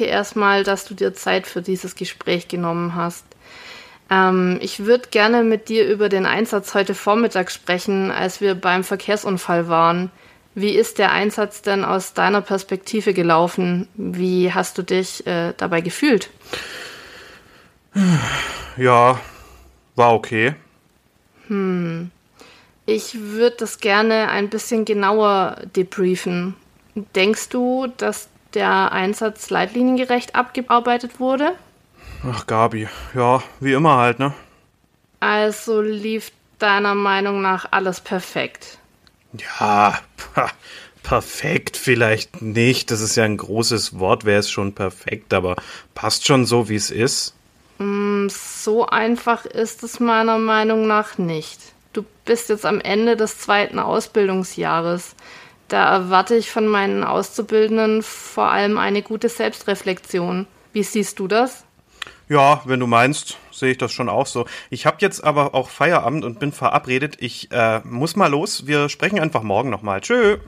Danke erstmal, dass du dir Zeit für dieses Gespräch genommen hast. Ähm, ich würde gerne mit dir über den Einsatz heute Vormittag sprechen, als wir beim Verkehrsunfall waren. Wie ist der Einsatz denn aus deiner Perspektive gelaufen? Wie hast du dich äh, dabei gefühlt? Ja, war okay. Hm. Ich würde das gerne ein bisschen genauer debriefen. Denkst du, dass der Einsatz leitliniengerecht abgearbeitet wurde? Ach, Gabi, ja, wie immer halt, ne? Also lief deiner Meinung nach alles perfekt? Ja, perfekt vielleicht nicht. Das ist ja ein großes Wort, wäre es schon perfekt, aber passt schon so, wie es ist. Mm, so einfach ist es meiner Meinung nach nicht. Du bist jetzt am Ende des zweiten Ausbildungsjahres. Da erwarte ich von meinen Auszubildenden vor allem eine gute Selbstreflexion. Wie siehst du das? Ja, wenn du meinst, sehe ich das schon auch so. Ich habe jetzt aber auch Feierabend und bin verabredet. Ich äh, muss mal los. Wir sprechen einfach morgen nochmal. Tschö.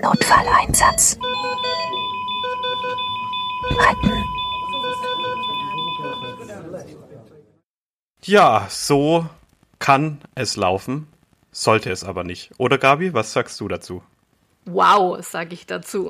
Notfalleinsatz. Retten. Ja, so kann es laufen, sollte es aber nicht. Oder Gabi, was sagst du dazu? Wow, sage ich dazu.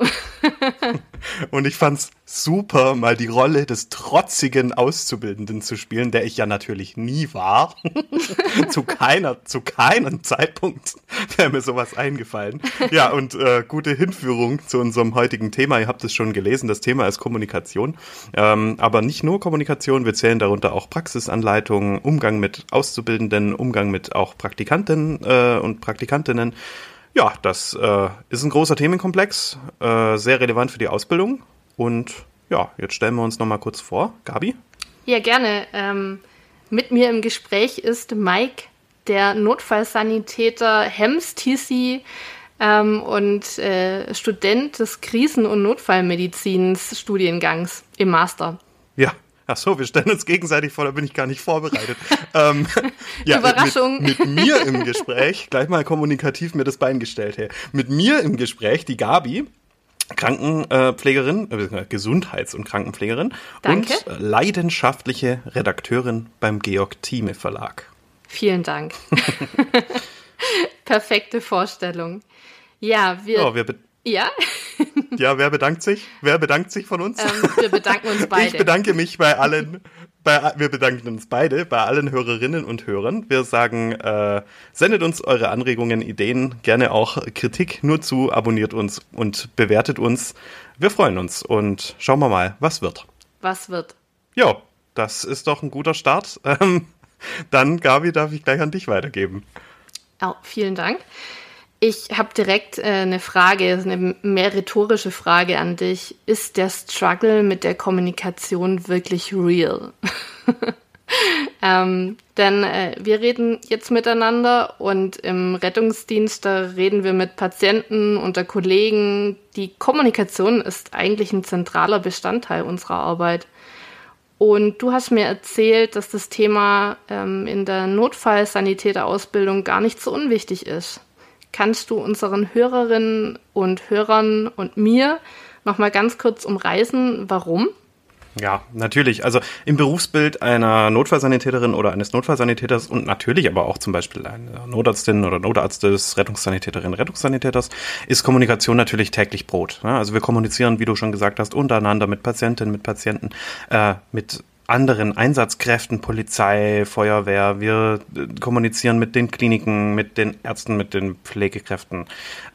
Und ich fand's super, mal die Rolle des trotzigen Auszubildenden zu spielen, der ich ja natürlich nie war. zu keiner, zu keinem Zeitpunkt wäre mir sowas eingefallen. Ja, und äh, gute Hinführung zu unserem heutigen Thema. Ihr habt es schon gelesen, das Thema ist Kommunikation. Ähm, aber nicht nur Kommunikation, wir zählen darunter auch Praxisanleitungen, Umgang mit Auszubildenden, Umgang mit auch Praktikanten äh, und Praktikantinnen. Ja, das äh, ist ein großer Themenkomplex, äh, sehr relevant für die Ausbildung. Und ja, jetzt stellen wir uns noch mal kurz vor. Gabi? Ja, gerne. Ähm, mit mir im Gespräch ist Mike, der Notfallsanitäter Hems TC ähm, und äh, Student des Krisen- und Notfallmedizins Studiengangs im Master. Ja, Ach so, wir stellen uns gegenseitig vor, da bin ich gar nicht vorbereitet. ähm, ja, Überraschung. Mit, mit, mir im Gespräch, gleich mal kommunikativ mir das Bein gestellt, hey. Mit mir im Gespräch die Gabi, Krankenpflegerin, äh, Gesundheits- und Krankenpflegerin Danke. und leidenschaftliche Redakteurin beim Georg Thieme Verlag. Vielen Dank. Perfekte Vorstellung. Ja, wir. Ja, wir ja. ja, wer bedankt sich? Wer bedankt sich von uns? Ähm, wir bedanken uns beide. Ich bedanke mich bei allen, bei, wir bedanken uns beide, bei allen Hörerinnen und Hörern. Wir sagen, äh, sendet uns eure Anregungen, Ideen, gerne auch Kritik nur zu, abonniert uns und bewertet uns. Wir freuen uns und schauen wir mal, was wird. Was wird? Ja, das ist doch ein guter Start. Ähm, dann, Gabi, darf ich gleich an dich weitergeben. Oh, vielen Dank. Ich habe direkt äh, eine Frage, eine mehr rhetorische Frage an dich. Ist der Struggle mit der Kommunikation wirklich real? ähm, denn äh, wir reden jetzt miteinander und im Rettungsdienst, da reden wir mit Patienten, unter Kollegen. Die Kommunikation ist eigentlich ein zentraler Bestandteil unserer Arbeit. Und du hast mir erzählt, dass das Thema ähm, in der Notfallsanitäterausbildung gar nicht so unwichtig ist kannst du unseren Hörerinnen und Hörern und mir noch mal ganz kurz umreißen, warum? Ja, natürlich. Also im Berufsbild einer Notfallsanitäterin oder eines Notfallsanitäters und natürlich aber auch zum Beispiel einer Notarztin oder Notarztes, Rettungssanitäterin, Rettungssanitäters ist Kommunikation natürlich täglich Brot. Also wir kommunizieren, wie du schon gesagt hast, untereinander mit Patientinnen, mit Patienten, äh, mit anderen Einsatzkräften, Polizei, Feuerwehr. Wir äh, kommunizieren mit den Kliniken, mit den Ärzten, mit den Pflegekräften.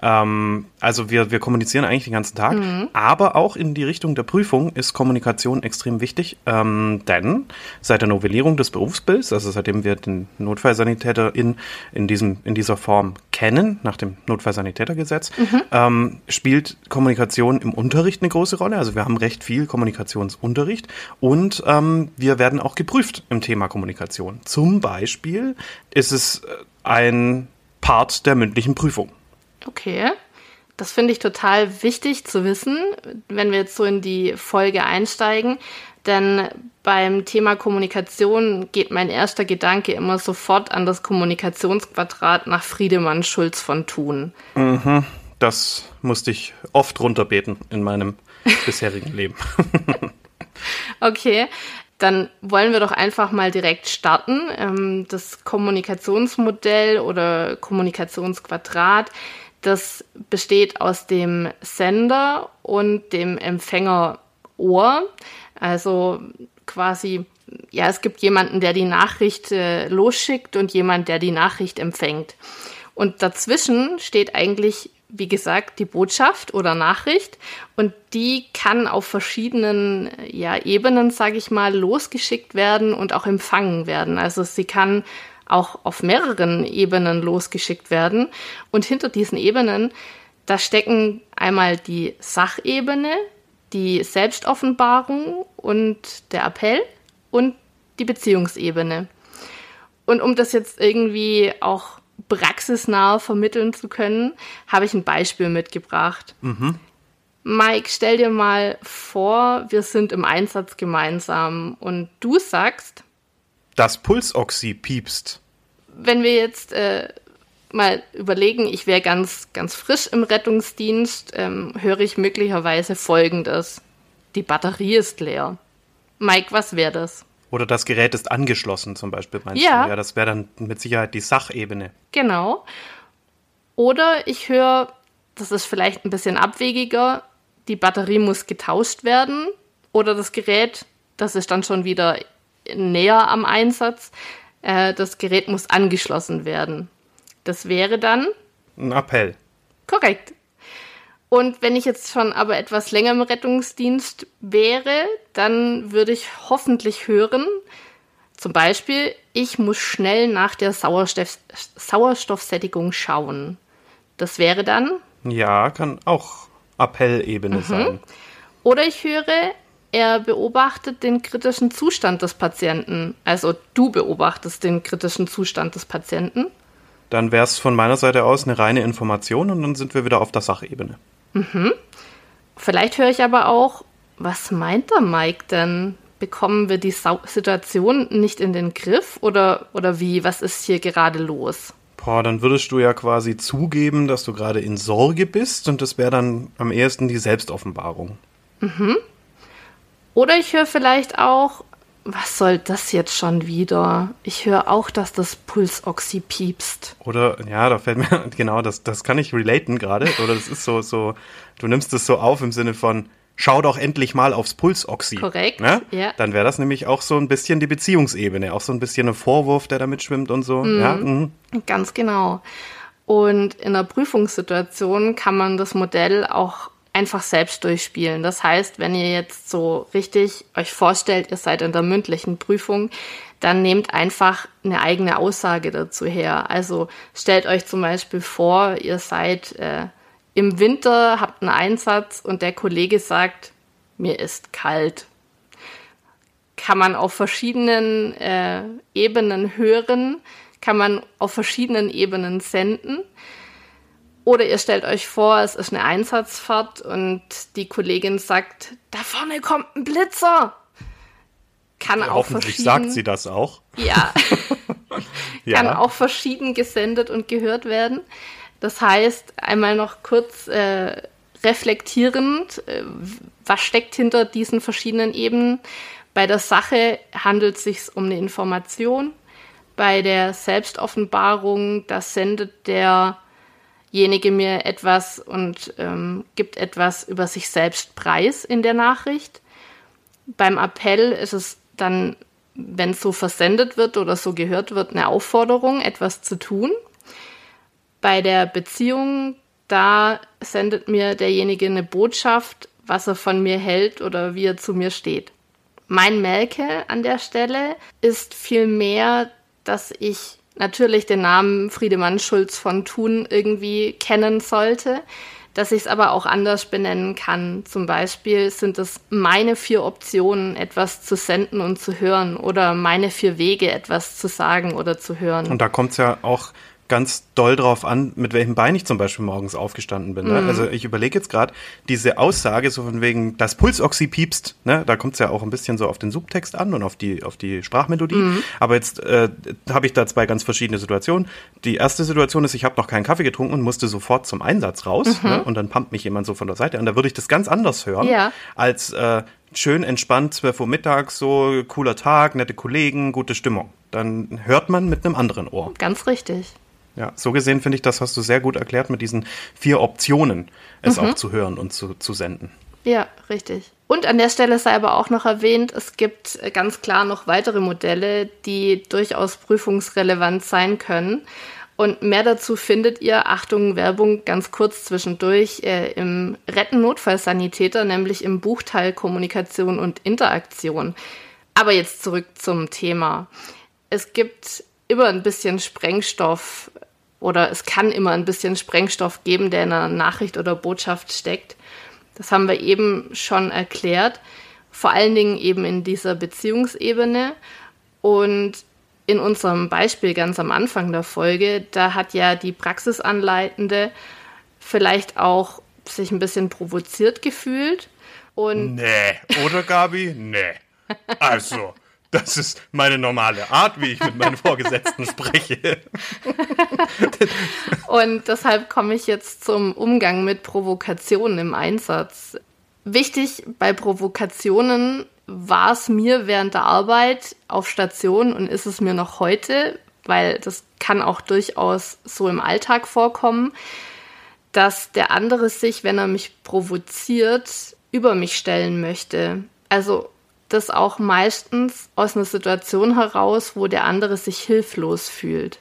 Ähm, also wir, wir kommunizieren eigentlich den ganzen Tag. Mhm. Aber auch in die Richtung der Prüfung ist Kommunikation extrem wichtig. Ähm, denn seit der Novellierung des Berufsbilds, also seitdem wir den Notfallsanitäter in, in, diesem, in dieser Form kennen, nach dem Notfallsanitätergesetz, mhm. ähm, spielt Kommunikation im Unterricht eine große Rolle. Also wir haben recht viel Kommunikationsunterricht und ähm, wir werden auch geprüft im Thema Kommunikation. Zum Beispiel ist es äh, ein Part der mündlichen Prüfung. Okay. Das finde ich total wichtig zu wissen, wenn wir jetzt so in die Folge einsteigen. Denn beim Thema Kommunikation geht mein erster Gedanke immer sofort an das Kommunikationsquadrat nach Friedemann Schulz von Thun. Mhm. Das musste ich oft runterbeten in meinem bisherigen Leben. Okay, dann wollen wir doch einfach mal direkt starten. Ähm, das Kommunikationsmodell oder Kommunikationsquadrat, das besteht aus dem Sender und dem Empfängerohr. Also quasi, ja, es gibt jemanden, der die Nachricht äh, losschickt und jemand, der die Nachricht empfängt. Und dazwischen steht eigentlich wie gesagt, die Botschaft oder Nachricht und die kann auf verschiedenen ja, Ebenen, sage ich mal, losgeschickt werden und auch empfangen werden. Also sie kann auch auf mehreren Ebenen losgeschickt werden und hinter diesen Ebenen, da stecken einmal die Sachebene, die Selbstoffenbarung und der Appell und die Beziehungsebene. Und um das jetzt irgendwie auch praxisnah vermitteln zu können, habe ich ein Beispiel mitgebracht. Mhm. Mike, stell dir mal vor, wir sind im Einsatz gemeinsam und du sagst. Das Pulsoxy piepst. Wenn wir jetzt äh, mal überlegen, ich wäre ganz, ganz frisch im Rettungsdienst, ähm, höre ich möglicherweise Folgendes. Die Batterie ist leer. Mike, was wäre das? Oder das Gerät ist angeschlossen, zum Beispiel, meinst ja. du? Ja, das wäre dann mit Sicherheit die Sachebene. Genau. Oder ich höre, das ist vielleicht ein bisschen abwegiger, die Batterie muss getauscht werden. Oder das Gerät, das ist dann schon wieder näher am Einsatz, äh, das Gerät muss angeschlossen werden. Das wäre dann. Ein Appell. Korrekt. Und wenn ich jetzt schon aber etwas länger im Rettungsdienst wäre, dann würde ich hoffentlich hören, zum Beispiel, ich muss schnell nach der Sauerstoff Sauerstoffsättigung schauen. Das wäre dann? Ja, kann auch Appellebene mhm. sein. Oder ich höre, er beobachtet den kritischen Zustand des Patienten. Also du beobachtest den kritischen Zustand des Patienten. Dann wäre es von meiner Seite aus eine reine Information und dann sind wir wieder auf der Sachebene. Mhm. Vielleicht höre ich aber auch, was meint der Mike denn? Bekommen wir die Sa Situation nicht in den Griff oder, oder wie? Was ist hier gerade los? Boah, dann würdest du ja quasi zugeben, dass du gerade in Sorge bist und das wäre dann am ehesten die Selbstoffenbarung. Mhm. Oder ich höre vielleicht auch, was soll das jetzt schon wieder? Ich höre auch, dass das Pulsoxy piepst. Oder, ja, da fällt mir, genau, das, das kann ich relaten gerade. Oder das ist so, so, du nimmst es so auf im Sinne von, schau doch endlich mal aufs Pulsoxy. Korrekt, ne? ja. Dann wäre das nämlich auch so ein bisschen die Beziehungsebene, auch so ein bisschen ein Vorwurf, der da mitschwimmt und so. Mhm. Ja? Mhm. Ganz genau. Und in einer Prüfungssituation kann man das Modell auch einfach selbst durchspielen. Das heißt, wenn ihr jetzt so richtig euch vorstellt, ihr seid in der mündlichen Prüfung, dann nehmt einfach eine eigene Aussage dazu her. Also stellt euch zum Beispiel vor, ihr seid äh, im Winter, habt einen Einsatz und der Kollege sagt, mir ist kalt. Kann man auf verschiedenen äh, Ebenen hören, kann man auf verschiedenen Ebenen senden. Oder ihr stellt euch vor, es ist eine Einsatzfahrt und die Kollegin sagt, da vorne kommt ein Blitzer. Kann ja, auch hoffentlich sagt sie das auch. Ja. ja. Kann auch verschieden gesendet und gehört werden. Das heißt, einmal noch kurz äh, reflektierend, äh, was steckt hinter diesen verschiedenen Ebenen? Bei der Sache handelt es sich um eine Information. Bei der Selbstoffenbarung, das sendet der derjenige mir etwas und ähm, gibt etwas über sich selbst preis in der Nachricht. Beim Appell ist es dann, wenn es so versendet wird oder so gehört wird, eine Aufforderung, etwas zu tun. Bei der Beziehung, da sendet mir derjenige eine Botschaft, was er von mir hält oder wie er zu mir steht. Mein Melke an der Stelle ist vielmehr, dass ich natürlich den Namen Friedemann Schulz von Thun irgendwie kennen sollte, dass ich es aber auch anders benennen kann. Zum Beispiel sind es meine vier Optionen, etwas zu senden und zu hören oder meine vier Wege, etwas zu sagen oder zu hören. Und da kommt es ja auch ganz doll drauf an, mit welchem Bein ich zum Beispiel morgens aufgestanden bin. Ne? Also ich überlege jetzt gerade, diese Aussage so von wegen, das Pulsoxy piepst, ne? da kommt es ja auch ein bisschen so auf den Subtext an und auf die, auf die Sprachmelodie. Aber jetzt äh, habe ich da zwei ganz verschiedene Situationen. Die erste Situation ist, ich habe noch keinen Kaffee getrunken und musste sofort zum Einsatz raus. Ne? Und dann pumpt mich jemand so von der Seite an. Da würde ich das ganz anders hören, Ja. als äh, schön entspannt, 12 Uhr mittags, so cooler Tag, nette Kollegen, gute Stimmung. Dann hört man mit einem anderen Ohr. Ganz richtig. Ja, so gesehen finde ich, das hast du sehr gut erklärt mit diesen vier Optionen, es auch zu hören und zu, zu senden. Ja, richtig. Und an der Stelle sei aber auch noch erwähnt, es gibt äh, ganz klar noch weitere Modelle, die durchaus prüfungsrelevant sein können. Und mehr dazu findet ihr, Achtung, Werbung, ganz kurz zwischendurch, äh, im Retten-Notfallsanitäter, nämlich im Buchteil Kommunikation und Interaktion. Aber jetzt zurück zum Thema. Es gibt immer ein bisschen Sprengstoff oder es kann immer ein bisschen Sprengstoff geben, der in einer Nachricht oder Botschaft steckt. Das haben wir eben schon erklärt. Vor allen Dingen eben in dieser Beziehungsebene. Und in unserem Beispiel ganz am Anfang der Folge, da hat ja die Praxisanleitende vielleicht auch sich ein bisschen provoziert gefühlt. Und Nee, oder Gabi? Nee. Also, das ist meine normale Art, wie ich mit meinen Vorgesetzten spreche. Und deshalb komme ich jetzt zum Umgang mit Provokationen im Einsatz. Wichtig bei Provokationen war es mir während der Arbeit auf Station und ist es mir noch heute, weil das kann auch durchaus so im Alltag vorkommen, dass der andere sich, wenn er mich provoziert, über mich stellen möchte. Also das auch meistens aus einer Situation heraus, wo der andere sich hilflos fühlt.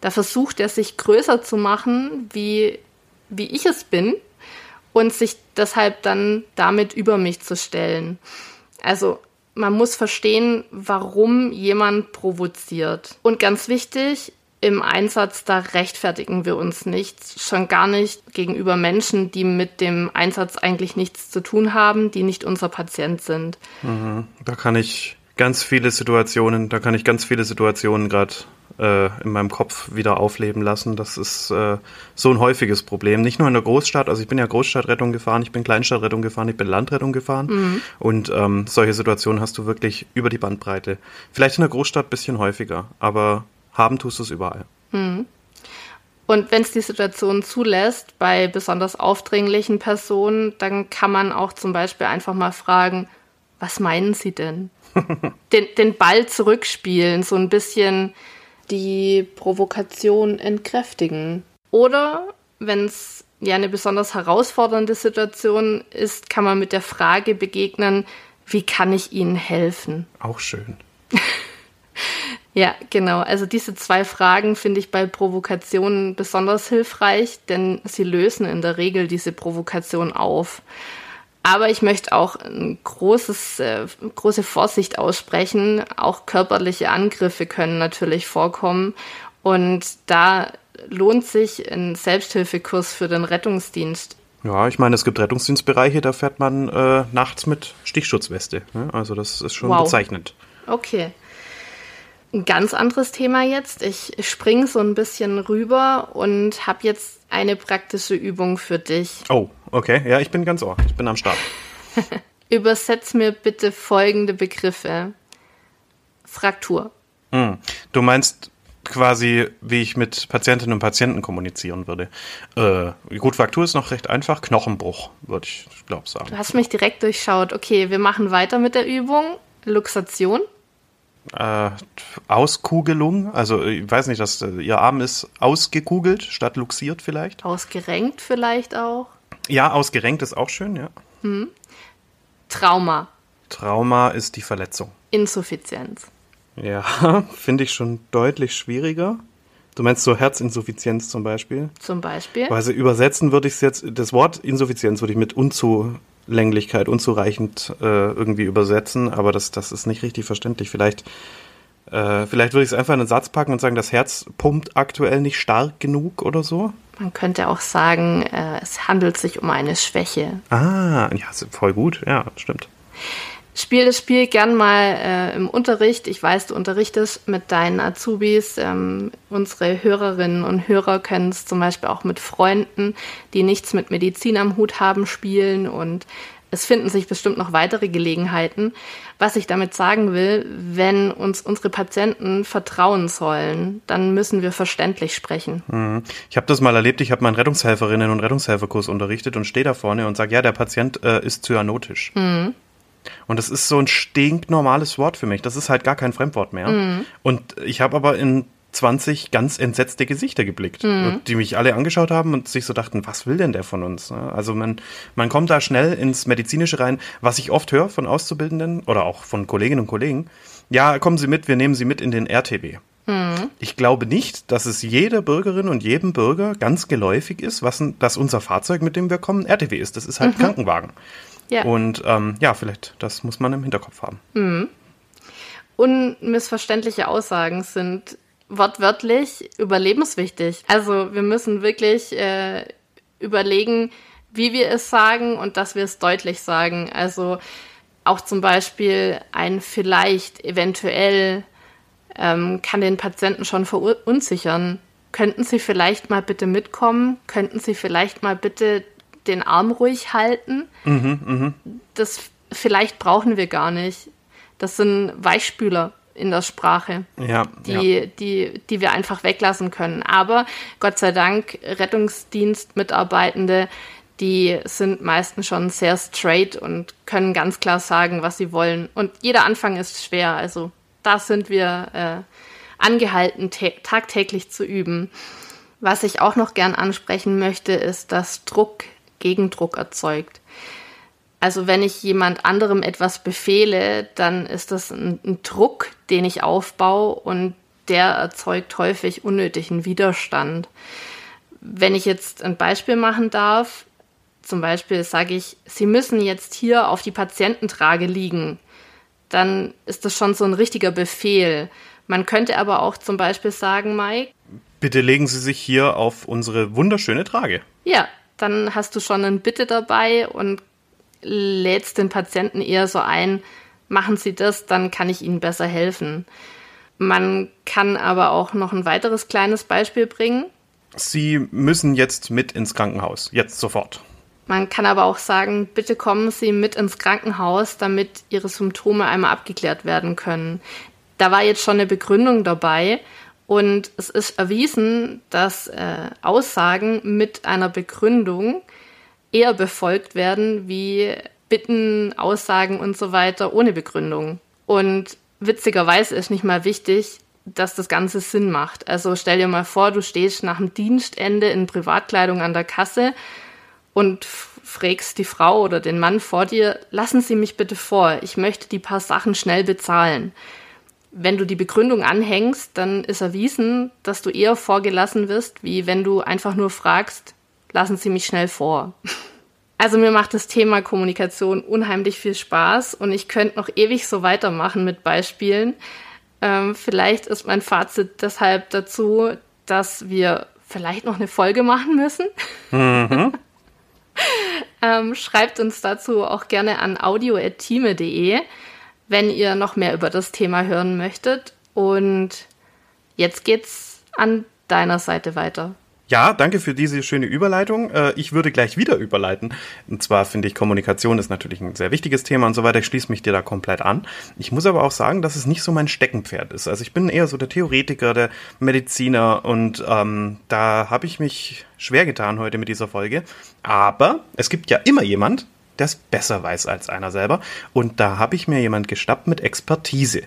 Da versucht er sich größer zu machen, wie, wie ich es bin und sich deshalb dann damit über mich zu stellen. Also man muss verstehen, warum jemand provoziert. Und ganz wichtig, im Einsatz, da rechtfertigen wir uns nicht, schon gar nicht gegenüber Menschen, die mit dem Einsatz eigentlich nichts zu tun haben, die nicht unser Patient sind. Da kann ich ganz viele Situationen, da kann ich ganz viele Situationen gerade äh, in meinem Kopf wieder aufleben lassen. Das ist äh, so ein häufiges Problem. Nicht nur in der Großstadt, also ich bin ja Großstadtrettung gefahren, ich bin Kleinstadtrettung gefahren, ich bin Landrettung gefahren. Und ähm, solche Situationen hast du wirklich über die Bandbreite. Vielleicht in der Großstadt ein bisschen häufiger, aber haben tust du es überall. Und wenn es die Situation zulässt, bei besonders aufdringlichen Personen, dann kann man auch zum Beispiel einfach mal fragen, was meinen Sie denn? den, den Ball zurückspielen, so ein bisschen die Provokation entkräftigen. Oder wenn es ja eine besonders herausfordernde Situation ist, kann man mit der Frage begegnen, wie kann ich Ihnen helfen? Auch schön. Ja, genau. Also diese zwei Fragen finde ich bei Provokationen besonders hilfreich, denn sie lösen in der Regel diese Provokation auf. Aber ich möchte auch ein großes, äh, große Vorsicht aussprechen. Auch körperliche Angriffe können natürlich vorkommen. Und da lohnt sich ein Selbsthilfekurs für den Rettungsdienst. Ja, ich meine, es gibt Rettungsdienstbereiche, da fährt man äh, nachts mit Stichschutzweste. Ne? Also das ist schon Wow. bezeichnend. Okay. Ein ganz anderes Thema jetzt. Ich springe so ein bisschen rüber und habe jetzt eine praktische Übung für dich. Oh, okay. Ja, ich bin ganz ohr. Ich bin am Start. Übersetz mir bitte folgende Begriffe. Fraktur. Hm. Du meinst quasi, wie ich mit Patientinnen und Patienten kommunizieren würde. Äh, gut, Fraktur ist noch recht einfach. Knochenbruch, würde ich, glaube sagen. Du hast mich direkt durchschaut. Okay, wir machen weiter mit der Übung. Luxation. Äh, Auskugelung, also ich weiß nicht, dass äh, ihr Arm ist ausgekugelt statt luxiert vielleicht. Ausgerenkt vielleicht auch. Ja, ausgerenkt ist auch schön, ja. Trauma. Trauma ist die Verletzung. Insuffizienz. Ja, finde ich schon deutlich schwieriger. Du meinst so Herzinsuffizienz zum Beispiel? Zum Beispiel. Also übersetzen würde ich es jetzt, das Wort Insuffizienz würde ich mit Unzulänglichkeit, unzureichend äh, irgendwie übersetzen, aber das, das ist nicht richtig verständlich. Vielleicht, äh, vielleicht würde ich es einfach in einen Satz packen und sagen, das Herz pumpt aktuell nicht stark genug oder so. Man könnte auch sagen, äh, es handelt sich um eine Schwäche. Ah, ja, voll gut, ja, stimmt. Spiel das Spiel gern mal äh, im Unterricht. Ich weiß, du unterrichtest mit deinen Azubis. Ähm, unsere Hörerinnen und Hörer können es zum Beispiel auch mit Freunden, die nichts mit Medizin am Hut haben, spielen. Und es finden sich bestimmt noch weitere Gelegenheiten. Was ich damit sagen will, wenn uns unsere Patienten vertrauen sollen, dann müssen wir verständlich sprechen. Mhm. Ich habe das mal erlebt, ich habe meinen Rettungshelferinnen und Rettungshelferkurs unterrichtet und stehe da vorne und sage, ja, der Patient äh, ist cyanotisch. Mhm. Und das ist so ein stinknormales Wort für mich. Das ist halt gar kein Fremdwort mehr. Mhm. Und ich habe aber in 20 ganz entsetzte Gesichter geblickt, mhm. die mich alle angeschaut haben und sich so dachten, was will denn der von uns? Also man, man kommt da schnell ins Medizinische rein, was ich oft höre von Auszubildenden oder auch von Kolleginnen und Kollegen. Ja, kommen Sie mit, wir nehmen Sie mit in den RTW. Mhm. Ich glaube nicht, dass es jeder Bürgerin und jedem Bürger ganz geläufig ist, was, dass unser Fahrzeug, mit dem wir kommen, RTW ist. Das ist halt mhm. Krankenwagen. Ja. Und ähm, ja, vielleicht, das muss man im Hinterkopf haben. Mhm. Unmissverständliche Aussagen sind wortwörtlich überlebenswichtig. Also wir müssen wirklich äh, überlegen, wie wir es sagen und dass wir es deutlich sagen. Also auch zum Beispiel ein vielleicht, eventuell ähm, kann den Patienten schon verunsichern. Könnten Sie vielleicht mal bitte mitkommen? Könnten Sie vielleicht mal bitte den Arm ruhig halten. Mhm, mh. Das vielleicht brauchen wir gar nicht. Das sind Weichspüler in der Sprache, ja, die, ja. die, die wir einfach weglassen können. Aber Gott sei Dank, Rettungsdienstmitarbeitende, die sind meistens schon sehr straight und können ganz klar sagen, was sie wollen. Und jeder Anfang ist schwer. Also da sind wir äh, angehalten, tagtäglich zu üben. Was ich auch noch gern ansprechen möchte, ist, dass Druck Gegendruck erzeugt. Also wenn ich jemand anderem etwas befehle, dann ist das ein, ein Druck, den ich aufbaue und der erzeugt häufig unnötigen Widerstand. Wenn ich jetzt ein Beispiel machen darf, zum Beispiel sage ich, Sie müssen jetzt hier auf die Patiententrage liegen, dann ist das schon so ein richtiger Befehl. Man könnte aber auch zum Beispiel sagen, Mike. Bitte legen Sie sich hier auf unsere wunderschöne Trage. Ja, dann hast du schon ein Bitte dabei und lädst den Patienten eher so ein, machen Sie das, dann kann ich Ihnen besser helfen. Man kann aber auch noch ein weiteres kleines Beispiel bringen. Sie müssen jetzt mit ins Krankenhaus, jetzt sofort. Man kann aber auch sagen, bitte kommen Sie mit ins Krankenhaus, damit Ihre Symptome einmal abgeklärt werden können. Da war jetzt schon eine Begründung dabei und es ist erwiesen, dass äh, Aussagen mit einer Begründung eher befolgt werden wie Bitten, Aussagen und so weiter ohne Begründung. Und witzigerweise ist nicht mal wichtig, dass das Ganze Sinn macht. Also stell dir mal vor, du stehst nach dem Dienstende in Privatkleidung an der Kasse und fragst die Frau oder den Mann vor dir, lassen Sie mich bitte vor, ich möchte die paar Sachen schnell bezahlen wenn du die Begründung anhängst, dann ist erwiesen, dass du eher vorgelassen wirst, wie wenn du einfach nur fragst, lassen Sie mich schnell vor. Also mir macht das Thema Kommunikation unheimlich viel Spaß und ich könnte noch ewig so weitermachen mit Beispielen. Ähm, vielleicht ist mein Fazit deshalb dazu, dass wir vielleicht noch eine Folge machen müssen. Mhm. ähm, schreibt uns dazu auch gerne an audio.time.de wenn ihr noch mehr über das Thema hören möchtet. Und jetzt geht's an deiner Seite weiter. Ja, danke für diese schöne Überleitung. Äh, ich würde gleich wieder überleiten. Und zwar finde ich, Kommunikation ist natürlich ein sehr wichtiges Thema und so weiter. Ich schließe mich dir da komplett an. Ich muss aber auch sagen, dass es nicht so mein Steckenpferd ist. Also ich bin eher so der Theoretiker, der Mediziner und ähm, da habe ich mich schwer getan heute mit dieser Folge. Aber es gibt ja immer jemand, der es besser weiß als einer selber. Und da habe ich mir jemand geschnappt mit Expertise.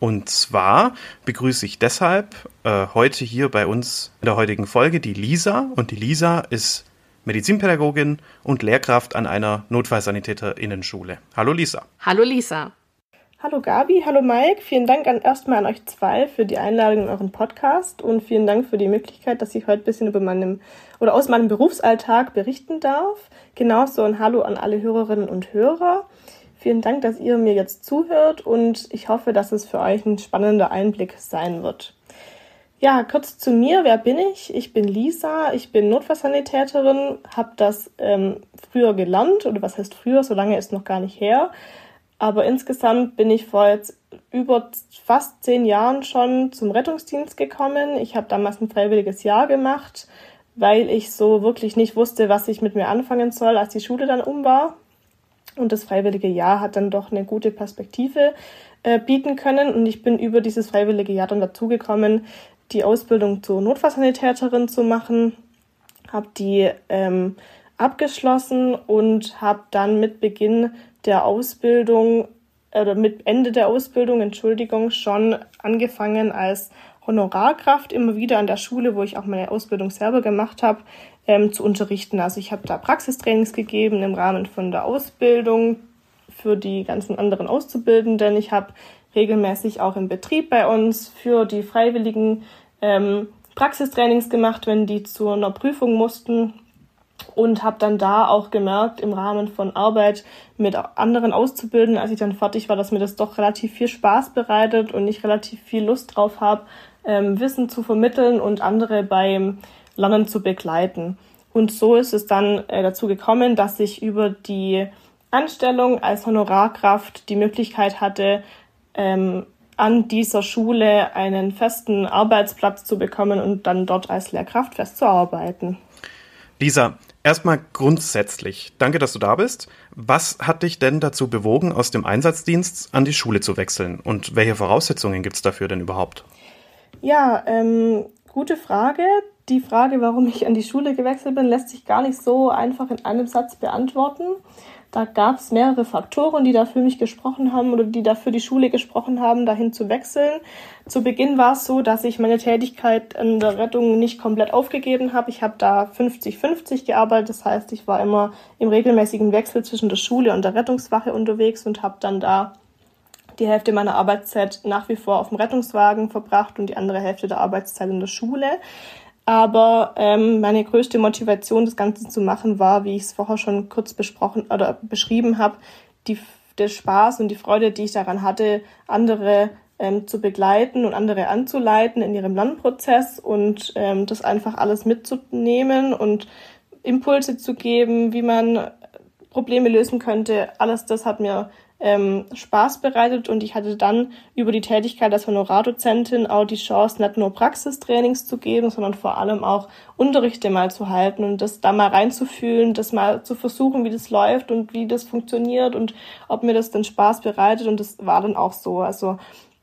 Und zwar begrüße ich deshalb äh, heute hier bei uns in der heutigen Folge die Lisa. Und die Lisa ist Medizinpädagogin und Lehrkraft an einer Notfallsanitäterinnenschule. Hallo Lisa. Hallo Lisa. Hallo Gabi, hallo Mike. Vielen Dank an, erstmal an euch zwei für die Einladung in euren Podcast und vielen Dank für die Möglichkeit, dass ich heute ein bisschen über meinem oder aus meinem Berufsalltag berichten darf. Genauso ein Hallo an alle Hörerinnen und Hörer. Vielen Dank, dass ihr mir jetzt zuhört und ich hoffe, dass es für euch ein spannender Einblick sein wird. Ja, kurz zu mir. Wer bin ich? Ich bin Lisa. Ich bin Notfallsanitäterin, habe das ähm, früher gelernt oder was heißt früher? So lange ist noch gar nicht her Aber insgesamt bin ich vor jetzt über fast zehn Jahren schon zum Rettungsdienst gekommen. Ich habe damals ein freiwilliges Jahr gemacht, weil ich so wirklich nicht wusste, was ich mit mir anfangen soll, als die Schule dann um war. Und das freiwillige Jahr hat dann doch eine gute Perspektive äh, bieten können. Und ich bin über dieses freiwillige Jahr dann dazugekommen, die Ausbildung zur Notfallsanitäterin zu machen. Habe die ähm, abgeschlossen und habe dann mit Beginn der Ausbildung oder mit Ende der Ausbildung, Entschuldigung, schon angefangen als Honorarkraft immer wieder an der Schule, wo ich auch meine Ausbildung selber gemacht habe, ähm, zu unterrichten. Also ich habe da Praxistrainings gegeben im Rahmen von der Ausbildung für die ganzen anderen Auszubildenden. Ich habe regelmäßig auch im Betrieb bei uns für die Freiwilligen ähm, Praxistrainings gemacht, wenn die zu einer Prüfung mussten und habe dann da auch gemerkt im Rahmen von Arbeit mit anderen Auszubildenden, als ich dann fertig war, dass mir das doch relativ viel Spaß bereitet und ich relativ viel Lust drauf habe, ähm, Wissen zu vermitteln und andere beim Lernen zu begleiten. Und so ist es dann äh, dazu gekommen, dass ich über die Anstellung als Honorarkraft die Möglichkeit hatte, ähm, an dieser Schule einen festen Arbeitsplatz zu bekommen und dann dort als Lehrkraft festzuarbeiten. Lisa, erstmal grundsätzlich, danke, dass du da bist. Was hat dich denn dazu bewogen, aus dem Einsatzdienst an die Schule zu wechseln? Und welche Voraussetzungen gibt es dafür denn überhaupt? Ja, ähm, gute Frage. Die Frage, warum ich an die Schule gewechselt bin, lässt sich gar nicht so einfach in einem Satz beantworten. Da gab es mehrere Faktoren, die da für mich gesprochen haben oder die da für die Schule gesprochen haben, dahin zu wechseln. Zu Beginn war es so, dass ich meine Tätigkeit in der Rettung nicht komplett aufgegeben habe. Ich habe da 50-50 gearbeitet. Das heißt, ich war immer im regelmäßigen Wechsel zwischen der Schule und der Rettungswache unterwegs und habe dann da die Hälfte meiner Arbeitszeit nach wie vor auf dem Rettungswagen verbracht und die andere Hälfte der Arbeitszeit in der Schule. Aber ähm, meine größte Motivation, das Ganze zu machen, war, wie ich es vorher schon kurz besprochen oder beschrieben habe, der Spaß und die Freude, die ich daran hatte, andere ähm, zu begleiten und andere anzuleiten in ihrem Lernprozess und ähm, das einfach alles mitzunehmen und Impulse zu geben, wie man Probleme lösen könnte. Alles das hat mir ähm, Spaß bereitet und ich hatte dann über die Tätigkeit als Honorardozentin auch die Chance, nicht nur Praxistrainings zu geben, sondern vor allem auch Unterrichte mal zu halten und das da mal reinzufühlen, das mal zu versuchen, wie das läuft und wie das funktioniert und ob mir das dann Spaß bereitet und das war dann auch so. Also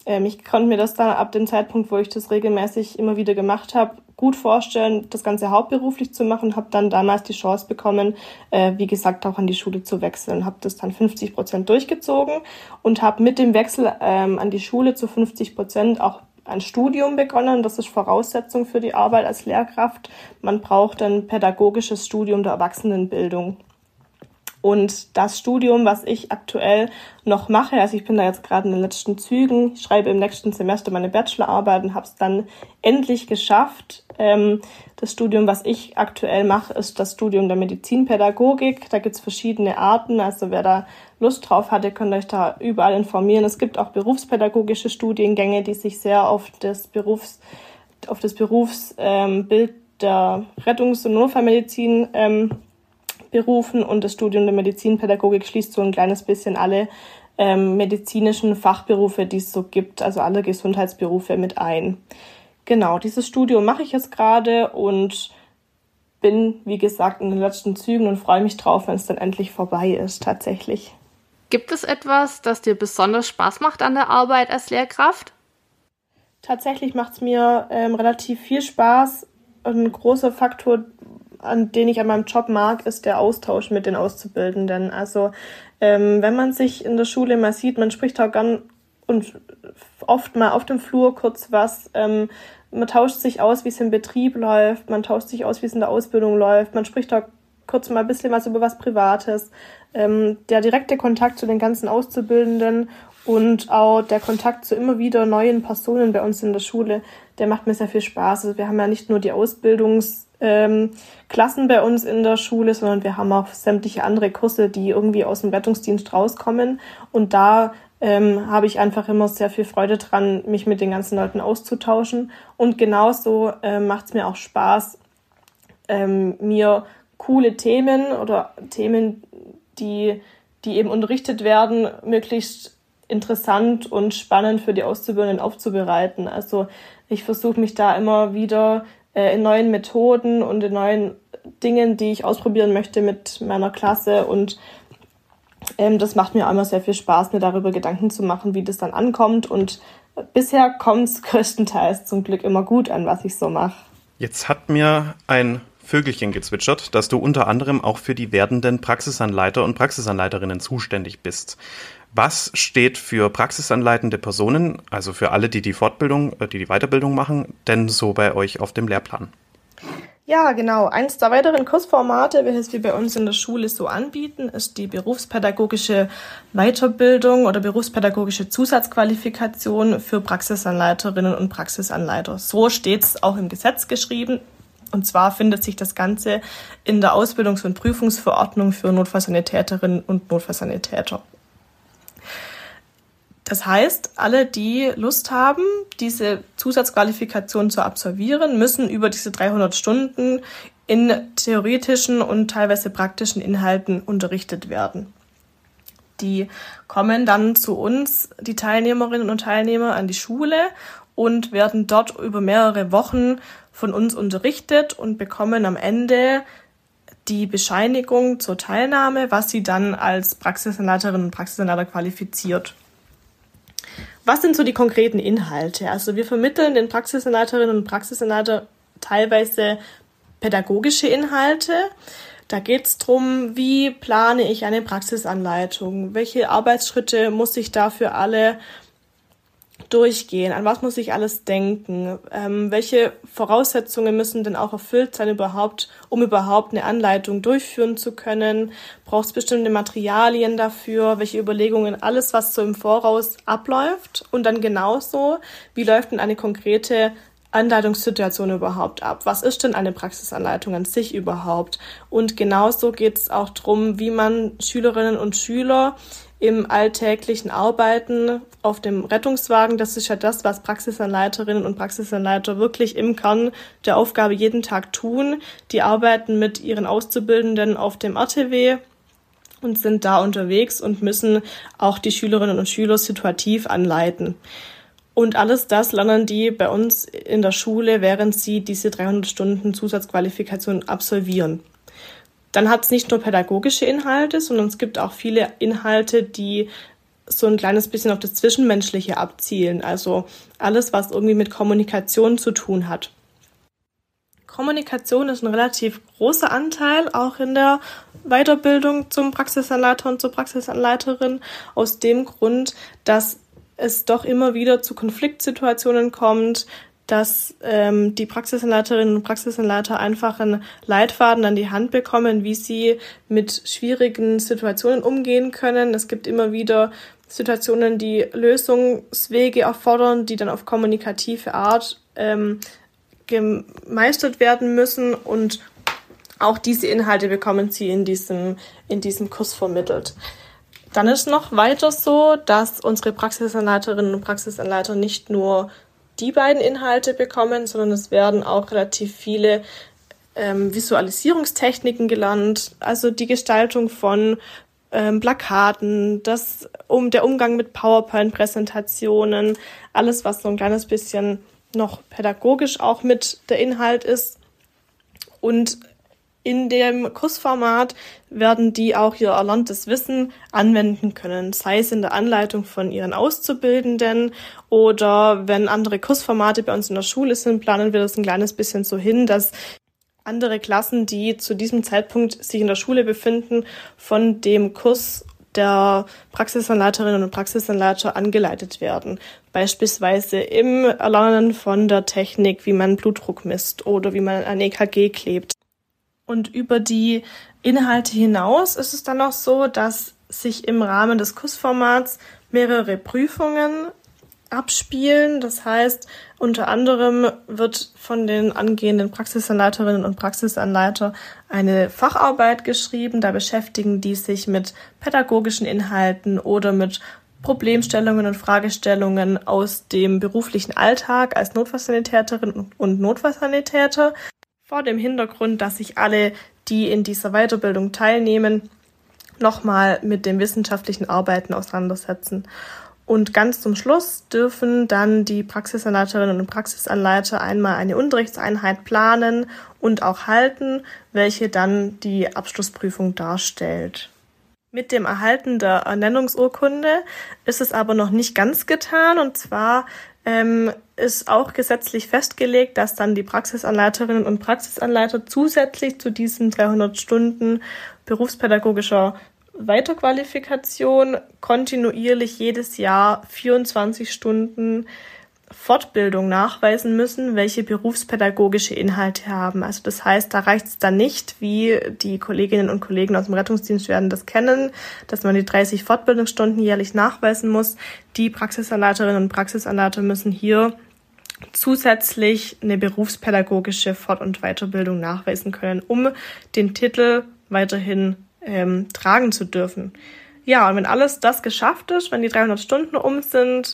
ähm, ich konnte mir das dann ab dem Zeitpunkt, wo ich das regelmäßig immer wieder gemacht habe, gut vorstellen, das Ganze hauptberuflich zu machen. Habe dann damals die Chance bekommen, äh, wie gesagt, auch an die Schule zu wechseln. Habe das dann 50 Prozent durchgezogen und habe mit dem Wechsel ähm, an die Schule zu 50 Prozent auch ein Studium begonnen. Das ist Voraussetzung für die Arbeit als Lehrkraft. Man braucht ein pädagogisches Studium der Erwachsenenbildung. Und das Studium, was ich aktuell noch mache, also ich bin da jetzt gerade in den letzten Zügen, ich schreibe im nächsten Semester meine Bachelorarbeit und habe es dann endlich geschafft. Ähm, das Studium, was ich aktuell mache, ist das Studium der Medizinpädagogik. Da gibt's verschiedene Arten. Also wer da Lust drauf hatte, könnt euch da überall informieren. Es gibt auch berufspädagogische Studiengänge, die sich sehr auf das Berufs, auf das Berufsbild ähm, der Rettungs- und Notfallmedizin ähm, berufen und das Studium der Medizinpädagogik schließt so ein kleines bisschen alle ähm, medizinischen Fachberufe, die es so gibt, also alle Gesundheitsberufe mit ein. Genau, dieses Studium mache ich jetzt gerade und bin, wie gesagt, in den letzten Zügen und freue mich drauf, wenn es dann endlich vorbei ist, tatsächlich. Gibt es etwas, das dir besonders Spaß macht an der Arbeit als Lehrkraft? Tatsächlich macht es mir ähm, relativ viel Spaß. Ein großer Faktor, an den ich an meinem Job mag, ist der Austausch mit den Auszubildenden. Also ähm, wenn man sich in der Schule mal sieht, man spricht auch gern und oft mal auf dem Flur kurz was. Ähm, man tauscht sich aus, wie es im Betrieb läuft, man tauscht sich aus, wie es in der Ausbildung läuft, man spricht da kurz mal ein bisschen was über was Privates. Ähm, der direkte Kontakt zu den ganzen Auszubildenden und auch der Kontakt zu immer wieder neuen Personen bei uns in der Schule, der macht mir sehr viel Spaß. Also wir haben ja nicht nur die Ausbildungsklassen ähm, bei uns in der Schule, sondern wir haben auch sämtliche andere Kurse, die irgendwie aus dem Rettungsdienst rauskommen. Und da ähm, habe ich einfach immer sehr viel Freude dran, mich mit den ganzen Leuten auszutauschen. Und genauso äh, macht es mir auch Spaß, ähm, mir coole Themen oder Themen, die die eben unterrichtet werden, möglichst interessant und spannend für die Auszubildenden aufzubereiten. Also ich versuche mich da immer wieder in neuen Methoden und in neuen Dingen, die ich ausprobieren möchte mit meiner Klasse und ähm, das macht mir immer sehr viel Spaß, mir darüber Gedanken zu machen, wie das dann ankommt und bisher kommt es größtenteils zum Glück immer gut an, was ich so mache. Jetzt hat mir ein Vögelchen gezwitschert, dass du unter anderem auch für die werdenden Praxisanleiter und Praxisanleiterinnen zuständig bist. Was steht für praxisanleitende Personen, also für alle, die die Fortbildung, äh, die die Weiterbildung machen, denn so bei euch auf dem Lehrplan? Ja, genau. Eins der weiteren Kursformate, welches wir bei uns in der Schule so anbieten, ist die berufspädagogische Weiterbildung oder berufspädagogische Zusatzqualifikation für Praxisanleiterinnen und Praxisanleiter. So steht es auch im Gesetz geschrieben. Und zwar findet sich das Ganze in der Ausbildungs- und Prüfungsverordnung für Notfallsanitäterinnen und Notfallsanitäter. Das heißt, alle, die Lust haben, diese Zusatzqualifikation zu absolvieren, müssen über diese 300 Stunden in theoretischen und teilweise praktischen Inhalten unterrichtet werden. Die kommen dann zu uns, die Teilnehmerinnen und Teilnehmer, an die Schule und werden dort über mehrere Wochen von uns unterrichtet und bekommen am Ende die Bescheinigung zur Teilnahme, was sie dann als Praxisanleiterin und Praxisanleiter qualifiziert. Was sind so die konkreten Inhalte? Also wir vermitteln den Praxisanleiterinnen und Praxisanleiter teilweise pädagogische Inhalte. Da geht es darum, wie plane ich eine Praxisanleitung? Welche Arbeitsschritte muss ich da für alle durchgehen? An was muss ich alles denken? Ähm, welche Voraussetzungen müssen denn auch erfüllt sein, überhaupt, um überhaupt eine Anleitung durchführen zu können? Braucht es bestimmte Materialien dafür? Welche Überlegungen? Alles, was so im Voraus abläuft. Und dann genauso, wie läuft denn eine konkrete Anleitungssituation überhaupt ab? Was ist denn eine Praxisanleitung an sich überhaupt? Und genauso geht es auch darum, wie man Schülerinnen und Schüler im alltäglichen Arbeiten auf dem Rettungswagen. Das ist ja das, was Praxisanleiterinnen und Praxisanleiter wirklich im Kern der Aufgabe jeden Tag tun. Die arbeiten mit ihren Auszubildenden auf dem RTW und sind da unterwegs und müssen auch die Schülerinnen und Schüler situativ anleiten. Und alles das lernen die bei uns in der Schule, während sie diese 300 Stunden Zusatzqualifikation absolvieren. Dann hat es nicht nur pädagogische Inhalte, sondern es gibt auch viele Inhalte, die so ein kleines bisschen auf das Zwischenmenschliche abzielen. Also alles, was irgendwie mit Kommunikation zu tun hat. Kommunikation ist ein relativ großer Anteil auch in der Weiterbildung zum Praxisanleiter und zur Praxisanleiterin aus dem Grund, dass es doch immer wieder zu Konfliktsituationen kommt, dass ähm, die Praxisanleiterinnen und Praxisanleiter einfach einen Leitfaden an die Hand bekommen, wie sie mit schwierigen Situationen umgehen können. Es gibt immer wieder Situationen, die Lösungswege erfordern, die dann auf kommunikative Art ähm, gemeistert werden müssen und auch diese Inhalte bekommen sie in diesem, in diesem Kurs vermittelt. Dann ist noch weiter so, dass unsere Praxisanleiterinnen und Praxisanleiter nicht nur die beiden Inhalte bekommen, sondern es werden auch relativ viele ähm, Visualisierungstechniken gelernt, also die Gestaltung von ähm, Plakaten, das um der Umgang mit PowerPoint-Präsentationen, alles, was so ein kleines bisschen noch pädagogisch auch mit der Inhalt ist. Und in dem Kursformat werden die auch ihr erlerntes Wissen anwenden können, sei es in der Anleitung von ihren Auszubildenden oder wenn andere Kursformate bei uns in der Schule sind, planen wir das ein kleines bisschen so hin, dass andere Klassen, die zu diesem Zeitpunkt sich in der Schule befinden, von dem Kurs der Praxisanleiterinnen und Praxisanleiter angeleitet werden. Beispielsweise im Erlernen von der Technik, wie man Blutdruck misst oder wie man ein EKG klebt. Und über die Inhalte hinaus ist es dann auch so, dass sich im Rahmen des Kursformats mehrere Prüfungen abspielen. Das heißt, unter anderem wird von den angehenden Praxisanleiterinnen und Praxisanleiter eine Facharbeit geschrieben. Da beschäftigen die sich mit pädagogischen Inhalten oder mit Problemstellungen und Fragestellungen aus dem beruflichen Alltag als Notfallsanitäterin und Notfallsanitäter vor dem Hintergrund, dass sich alle, die in dieser Weiterbildung teilnehmen, nochmal mit dem wissenschaftlichen Arbeiten auseinandersetzen. Und ganz zum Schluss dürfen dann die Praxisanleiterinnen und Praxisanleiter einmal eine Unterrichtseinheit planen und auch halten, welche dann die Abschlussprüfung darstellt. Mit dem Erhalten der Ernennungsurkunde ist es aber noch nicht ganz getan. Und zwar ähm, ist auch gesetzlich festgelegt, dass dann die Praxisanleiterinnen und Praxisanleiter zusätzlich zu diesen 300 Stunden berufspädagogischer Weiterqualifikation kontinuierlich jedes Jahr 24 Stunden Fortbildung nachweisen müssen, welche berufspädagogische Inhalte haben. Also das heißt, da reicht es dann nicht, wie die Kolleginnen und Kollegen aus dem Rettungsdienst werden das kennen, dass man die 30 Fortbildungsstunden jährlich nachweisen muss. Die Praxisanleiterinnen und Praxisanleiter müssen hier zusätzlich eine berufspädagogische Fort- und Weiterbildung nachweisen können, um den Titel weiterhin ähm, tragen zu dürfen. Ja, und wenn alles das geschafft ist, wenn die 300 Stunden um sind,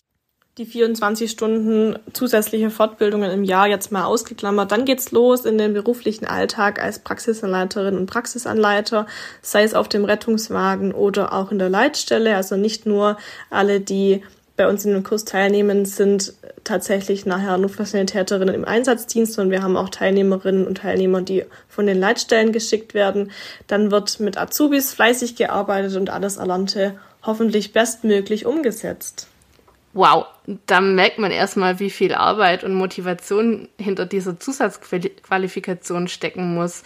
die 24 Stunden zusätzliche Fortbildungen im Jahr jetzt mal ausgeklammert, dann geht's los in den beruflichen Alltag als Praxisanleiterin und Praxisanleiter, sei es auf dem Rettungswagen oder auch in der Leitstelle. Also nicht nur alle, die bei uns in dem Kurs teilnehmen, sind tatsächlich nachher Notfallsanitäterinnen im Einsatzdienst und wir haben auch Teilnehmerinnen und Teilnehmer, die von den Leitstellen geschickt werden. Dann wird mit Azubis fleißig gearbeitet und alles Erlernte hoffentlich bestmöglich umgesetzt. Wow, da merkt man erstmal, wie viel Arbeit und Motivation hinter dieser Zusatzqualifikation stecken muss.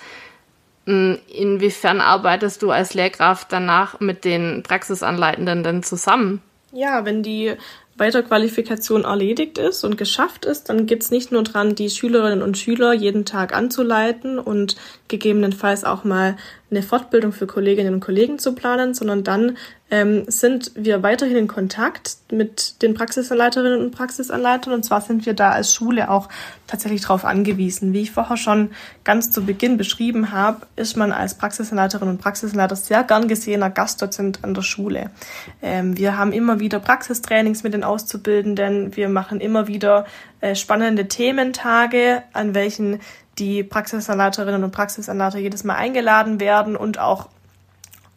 Hm, inwiefern arbeitest du als Lehrkraft danach mit den Praxisanleitenden denn zusammen? Ja, wenn die Weiterqualifikation erledigt ist und geschafft ist, dann geht's nicht nur dran, die Schülerinnen und Schüler jeden Tag anzuleiten und gegebenenfalls auch mal eine Fortbildung für Kolleginnen und Kollegen zu planen, sondern dann ähm, sind wir weiterhin in Kontakt mit den Praxisanleiterinnen und Praxisanleitern. Und zwar sind wir da als Schule auch tatsächlich darauf angewiesen. Wie ich vorher schon ganz zu Beginn beschrieben habe, ist man als Praxisanleiterin und Praxisanleiter sehr gern gesehener Gastdozent an der Schule. Ähm, wir haben immer wieder Praxistrainings mit den Auszubildenden. Wir machen immer wieder äh, spannende Thementage, an welchen die Praxisanleiterinnen und Praxisanleiter jedes Mal eingeladen werden und auch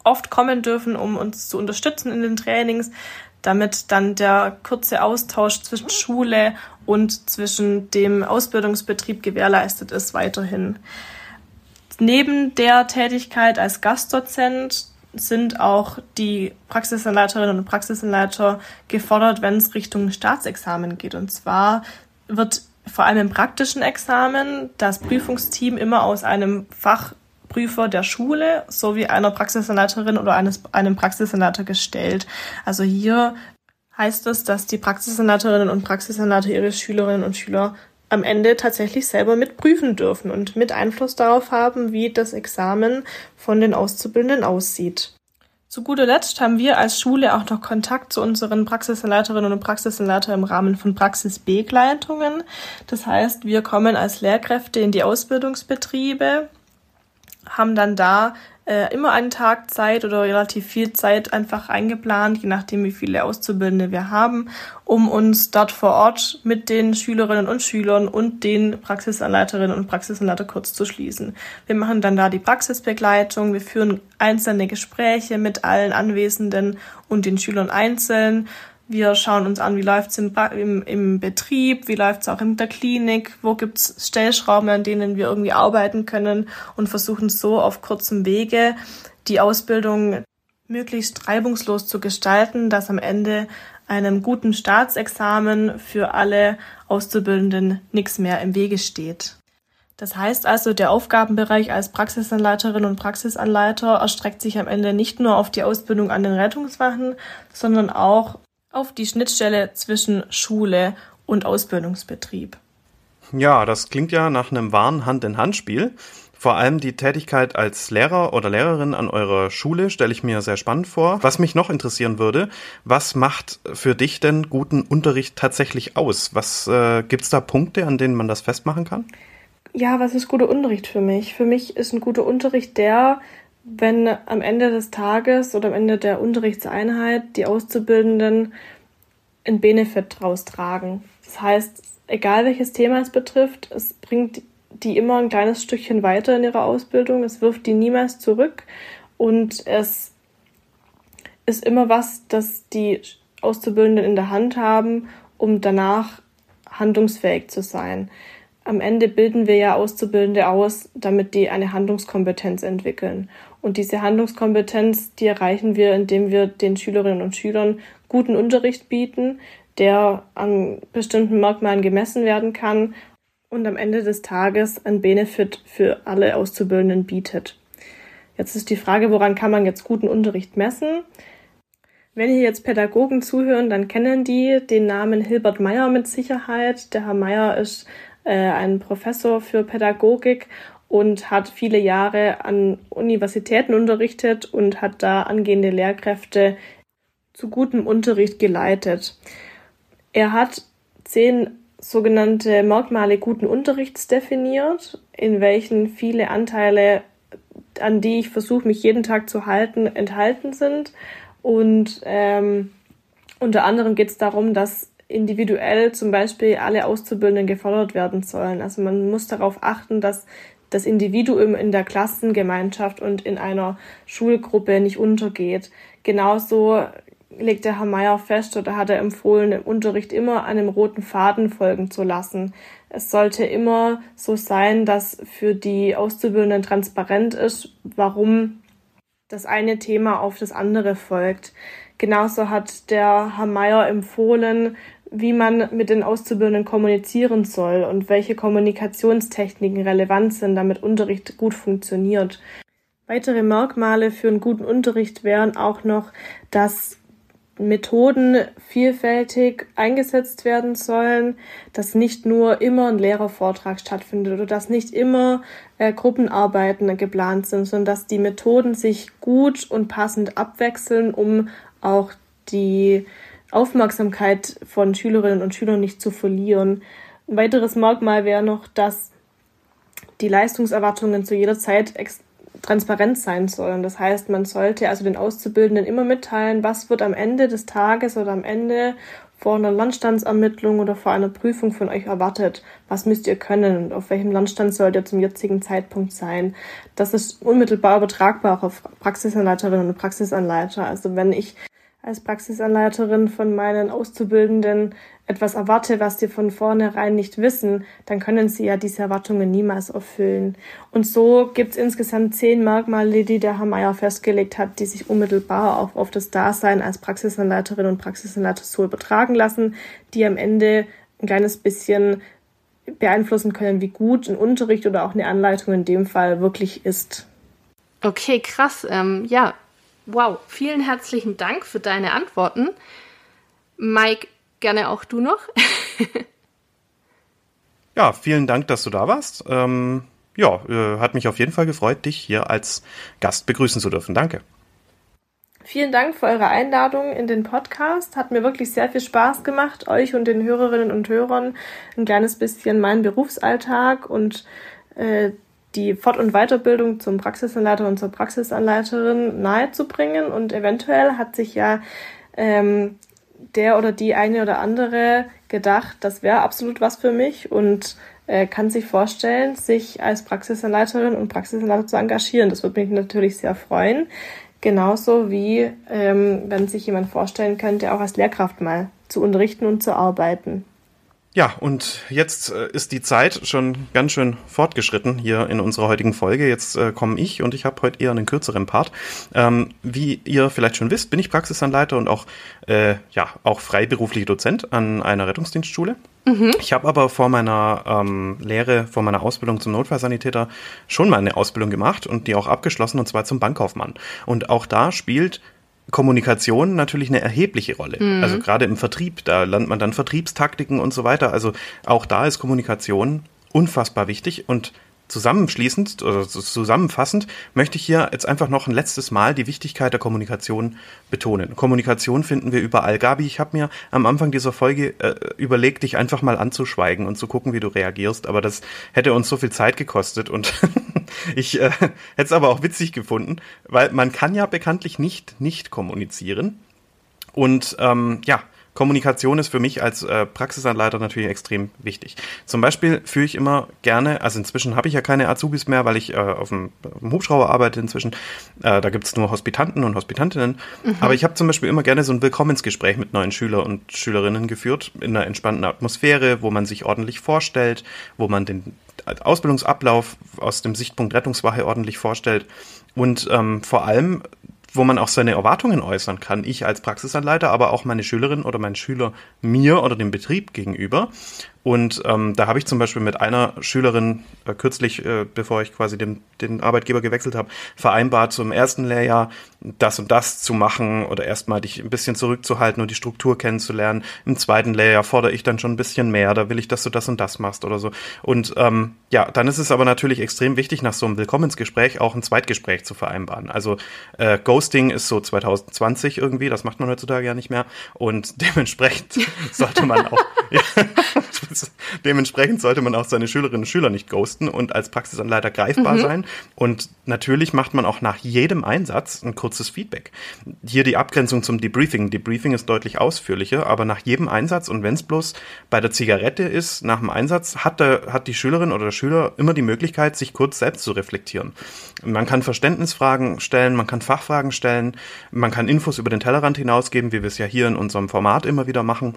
oft kommen dürfen, um uns zu unterstützen in den Trainings, damit dann der kurze Austausch zwischen Schule und zwischen dem Ausbildungsbetrieb gewährleistet ist weiterhin. Neben der Tätigkeit als Gastdozent sind auch die Praxisanleiterinnen und Praxisanleiter gefordert, wenn es Richtung Staatsexamen geht. Und zwar wird vor allem im praktischen Examen das Prüfungsteam immer aus einem Fachprüfer der Schule sowie einer Praxisanleiterin oder eines, einem Praxisanleiter gestellt. Also hier heißt es, dass die Praxisanleiterinnen und Praxisanleiter ihre Schülerinnen und Schüler am Ende tatsächlich selber mitprüfen dürfen und mit Einfluss darauf haben, wie das Examen von den Auszubildenden aussieht. Zu guter Letzt haben wir als Schule auch noch Kontakt zu unseren Praxisanleiterinnen und Praxisanleiter im Rahmen von Praxisbegleitungen. Das heißt, wir kommen als Lehrkräfte in die Ausbildungsbetriebe, haben dann da äh, immer einen Tag Zeit oder relativ viel Zeit einfach eingeplant, je nachdem wie viele Auszubildende wir haben, um uns dort vor Ort mit den Schülerinnen und Schülern und den Praxisanleiterinnen und Praxisanleiter kurz zu schließen. Wir machen dann da die Praxisbegleitung, wir führen einzelne Gespräche mit allen Anwesenden und den Schülern einzeln wir schauen uns an, wie läuft's im, im, im Betrieb, wie läuft's auch in der Klinik, wo gibt's Stellschrauben, an denen wir irgendwie arbeiten können und versuchen so auf kurzem Wege die Ausbildung möglichst reibungslos zu gestalten, dass am Ende einem guten Staatsexamen für alle Auszubildenden nichts mehr im Wege steht. Das heißt also, der Aufgabenbereich als Praxisanleiterin und Praxisanleiter erstreckt sich am Ende nicht nur auf die Ausbildung an den Rettungswachen, sondern auch auf die Schnittstelle zwischen Schule und Ausbildungsbetrieb. Ja, das klingt ja nach einem wahren Hand-in-Hand-Spiel. Vor allem die Tätigkeit als Lehrer oder Lehrerin an eurer Schule stelle ich mir sehr spannend vor. Was mich noch interessieren würde, was macht für dich denn guten Unterricht tatsächlich aus? Was äh, gibt es da Punkte, an denen man das festmachen kann? Ja, was ist guter Unterricht für mich? Für mich ist ein guter Unterricht der, wenn am Ende des Tages oder am Ende der Unterrichtseinheit die Auszubildenden einen Benefit draus tragen. Das heißt, egal welches Thema es betrifft, es bringt die immer ein kleines Stückchen weiter in ihrer Ausbildung, es wirft die niemals zurück und es ist immer was, das die Auszubildenden in der Hand haben, um danach handlungsfähig zu sein. Am Ende bilden wir ja Auszubildende aus, damit die eine Handlungskompetenz entwickeln. Und diese Handlungskompetenz, die erreichen wir, indem wir den Schülerinnen und Schülern guten Unterricht bieten, der an bestimmten Merkmalen gemessen werden kann und am Ende des Tages ein Benefit für alle Auszubildenden bietet. Jetzt ist die Frage, woran kann man jetzt guten Unterricht messen? Wenn hier jetzt Pädagogen zuhören, dann kennen die den Namen Hilbert Meyer mit Sicherheit. Der Herr Meyer ist äh, ein Professor für Pädagogik und hat viele Jahre an Universitäten unterrichtet und hat da angehende Lehrkräfte zu gutem Unterricht geleitet. Er hat zehn sogenannte Merkmale guten Unterrichts definiert, in welchen viele Anteile, an die ich versuche, mich jeden Tag zu halten, enthalten sind. Und ähm, unter anderem geht es darum, dass individuell zum Beispiel alle Auszubildenden gefordert werden sollen. Also man muss darauf achten, dass das Individuum in der Klassengemeinschaft und in einer Schulgruppe nicht untergeht. Genauso legt der Herr Meier fest oder hat er empfohlen, im Unterricht immer einem roten Faden folgen zu lassen. Es sollte immer so sein, dass für die Auszubildenden transparent ist, warum das eine Thema auf das andere folgt. Genauso hat der Herr Meier empfohlen, wie man mit den Auszubildenden kommunizieren soll und welche Kommunikationstechniken relevant sind, damit Unterricht gut funktioniert. Weitere Merkmale für einen guten Unterricht wären auch noch, dass Methoden vielfältig eingesetzt werden sollen, dass nicht nur immer ein Lehrervortrag stattfindet oder dass nicht immer äh, Gruppenarbeiten geplant sind, sondern dass die Methoden sich gut und passend abwechseln, um auch die Aufmerksamkeit von Schülerinnen und Schülern nicht zu verlieren. Ein weiteres Merkmal wäre noch, dass die Leistungserwartungen zu jeder Zeit transparent sein sollen. Das heißt, man sollte also den Auszubildenden immer mitteilen, was wird am Ende des Tages oder am Ende vor einer Landstandsermittlung oder vor einer Prüfung von euch erwartet. Was müsst ihr können und auf welchem Landstand sollt ihr zum jetzigen Zeitpunkt sein? Das ist unmittelbar übertragbar auf Praxisanleiterinnen und Praxisanleiter. Also wenn ich als Praxisanleiterin von meinen Auszubildenden etwas erwarte, was sie von vornherein nicht wissen, dann können sie ja diese Erwartungen niemals erfüllen. Und so gibt es insgesamt zehn Merkmale, die der Herr Meier festgelegt hat, die sich unmittelbar auch auf das Dasein als Praxisanleiterin und Praxisanleiter so übertragen lassen, die am Ende ein kleines bisschen beeinflussen können, wie gut ein Unterricht oder auch eine Anleitung in dem Fall wirklich ist. Okay, krass. Ähm, ja, Wow, vielen herzlichen Dank für deine Antworten. Mike, gerne auch du noch. ja, vielen Dank, dass du da warst. Ähm, ja, äh, hat mich auf jeden Fall gefreut, dich hier als Gast begrüßen zu dürfen. Danke. Vielen Dank für eure Einladung in den Podcast. Hat mir wirklich sehr viel Spaß gemacht, euch und den Hörerinnen und Hörern ein kleines bisschen meinen Berufsalltag und äh, die Fort- und Weiterbildung zum Praxisanleiter und zur Praxisanleiterin nahezubringen. Und eventuell hat sich ja ähm, der oder die eine oder andere gedacht, das wäre absolut was für mich und äh, kann sich vorstellen, sich als Praxisanleiterin und Praxisanleiter zu engagieren. Das würde mich natürlich sehr freuen. Genauso wie ähm, wenn sich jemand vorstellen könnte, auch als Lehrkraft mal zu unterrichten und zu arbeiten. Ja, und jetzt äh, ist die Zeit schon ganz schön fortgeschritten hier in unserer heutigen Folge. Jetzt äh, komme ich und ich habe heute eher einen kürzeren Part. Ähm, wie ihr vielleicht schon wisst, bin ich Praxisanleiter und auch, äh, ja, auch freiberuflicher Dozent an einer Rettungsdienstschule. Mhm. Ich habe aber vor meiner ähm, Lehre, vor meiner Ausbildung zum Notfallsanitäter schon mal eine Ausbildung gemacht und die auch abgeschlossen und zwar zum Bankkaufmann. Und auch da spielt Kommunikation natürlich eine erhebliche Rolle. Mhm. Also gerade im Vertrieb, da lernt man dann Vertriebstaktiken und so weiter. Also auch da ist Kommunikation unfassbar wichtig und zusammenschließend oder zusammenfassend möchte ich hier jetzt einfach noch ein letztes Mal die Wichtigkeit der Kommunikation betonen. Kommunikation finden wir überall. Gabi, ich habe mir am Anfang dieser Folge äh, überlegt, dich einfach mal anzuschweigen und zu gucken, wie du reagierst, aber das hätte uns so viel Zeit gekostet und ich äh, hätte es aber auch witzig gefunden, weil man kann ja bekanntlich nicht nicht kommunizieren und ähm, ja, Kommunikation ist für mich als äh, Praxisanleiter natürlich extrem wichtig. Zum Beispiel führe ich immer gerne, also inzwischen habe ich ja keine Azubis mehr, weil ich äh, auf, dem, auf dem Hubschrauber arbeite inzwischen. Äh, da gibt es nur Hospitanten und Hospitantinnen. Mhm. Aber ich habe zum Beispiel immer gerne so ein Willkommensgespräch mit neuen Schüler und Schülerinnen geführt, in einer entspannten Atmosphäre, wo man sich ordentlich vorstellt, wo man den Ausbildungsablauf aus dem Sichtpunkt Rettungswache ordentlich vorstellt und ähm, vor allem wo man auch seine Erwartungen äußern kann. Ich als Praxisanleiter, aber auch meine Schülerin oder mein Schüler mir oder dem Betrieb gegenüber. Und ähm, da habe ich zum Beispiel mit einer Schülerin äh, kürzlich, äh, bevor ich quasi den, den Arbeitgeber gewechselt habe, vereinbart, zum ersten Lehrjahr das und das zu machen oder erstmal dich ein bisschen zurückzuhalten und die Struktur kennenzulernen. Im zweiten Lehrjahr fordere ich dann schon ein bisschen mehr, da will ich, dass du das und das machst oder so. Und ähm, ja, dann ist es aber natürlich extrem wichtig, nach so einem Willkommensgespräch auch ein Zweitgespräch zu vereinbaren. Also äh, Ghosting ist so 2020 irgendwie, das macht man heutzutage ja nicht mehr. Und dementsprechend sollte man auch. ja, dementsprechend sollte man auch seine Schülerinnen und Schüler nicht ghosten und als Praxisanleiter greifbar mhm. sein. Und natürlich macht man auch nach jedem Einsatz ein kurzes Feedback. Hier die Abgrenzung zum Debriefing. Debriefing ist deutlich ausführlicher, aber nach jedem Einsatz und wenn es bloß bei der Zigarette ist, nach dem Einsatz, hat, der, hat die Schülerin oder der Schüler immer die Möglichkeit, sich kurz selbst zu reflektieren. Man kann Verständnisfragen stellen, man kann Fachfragen stellen, man kann Infos über den Tellerrand hinausgeben, wie wir es ja hier in unserem Format immer wieder machen.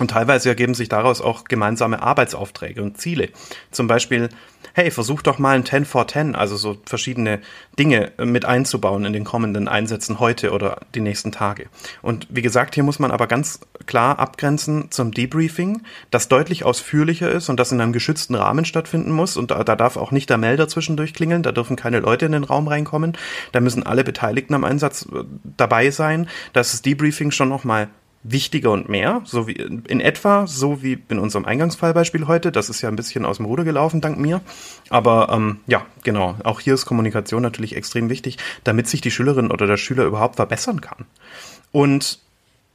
Und teilweise ergeben sich daraus auch gemeinsame Arbeitsaufträge und Ziele. Zum Beispiel, hey, versuch doch mal ein 10 for 10, also so verschiedene Dinge mit einzubauen in den kommenden Einsätzen heute oder die nächsten Tage. Und wie gesagt, hier muss man aber ganz klar abgrenzen zum Debriefing, das deutlich ausführlicher ist und das in einem geschützten Rahmen stattfinden muss. Und da, da darf auch nicht der Melder zwischendurch klingeln, da dürfen keine Leute in den Raum reinkommen. Da müssen alle Beteiligten am Einsatz äh, dabei sein. Das ist Debriefing schon nochmal wichtiger und mehr, so wie in etwa, so wie in unserem Eingangsfallbeispiel heute. Das ist ja ein bisschen aus dem Ruder gelaufen, dank mir. Aber ähm, ja, genau, auch hier ist Kommunikation natürlich extrem wichtig, damit sich die Schülerin oder der Schüler überhaupt verbessern kann. Und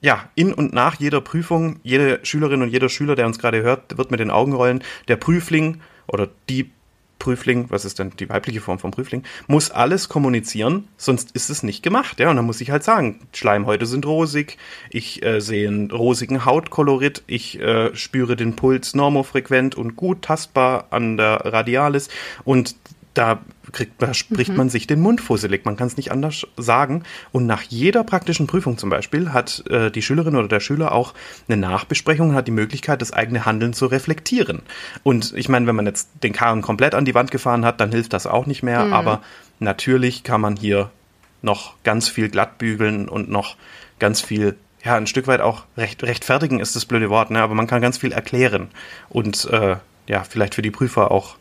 ja, in und nach jeder Prüfung, jede Schülerin und jeder Schüler, der uns gerade hört, wird mit den Augen rollen, der Prüfling oder die Prüfling, was ist denn die weibliche Form vom Prüfling, muss alles kommunizieren, sonst ist es nicht gemacht. Ja, und dann muss ich halt sagen, Schleimhäute sind rosig, ich äh, sehe einen rosigen Hautkolorit, ich äh, spüre den Puls normofrequent und gut tastbar an der Radialis und da kriegt, da spricht mhm. man sich den Mund fusselig. Man kann es nicht anders sagen. Und nach jeder praktischen Prüfung zum Beispiel hat äh, die Schülerin oder der Schüler auch eine Nachbesprechung und hat die Möglichkeit, das eigene Handeln zu reflektieren. Und ich meine, wenn man jetzt den Karren komplett an die Wand gefahren hat, dann hilft das auch nicht mehr. Mhm. Aber natürlich kann man hier noch ganz viel glattbügeln und noch ganz viel ja, ein Stück weit auch recht, rechtfertigen ist das blöde Wort, ne? aber man kann ganz viel erklären und äh, ja, vielleicht für die Prüfer auch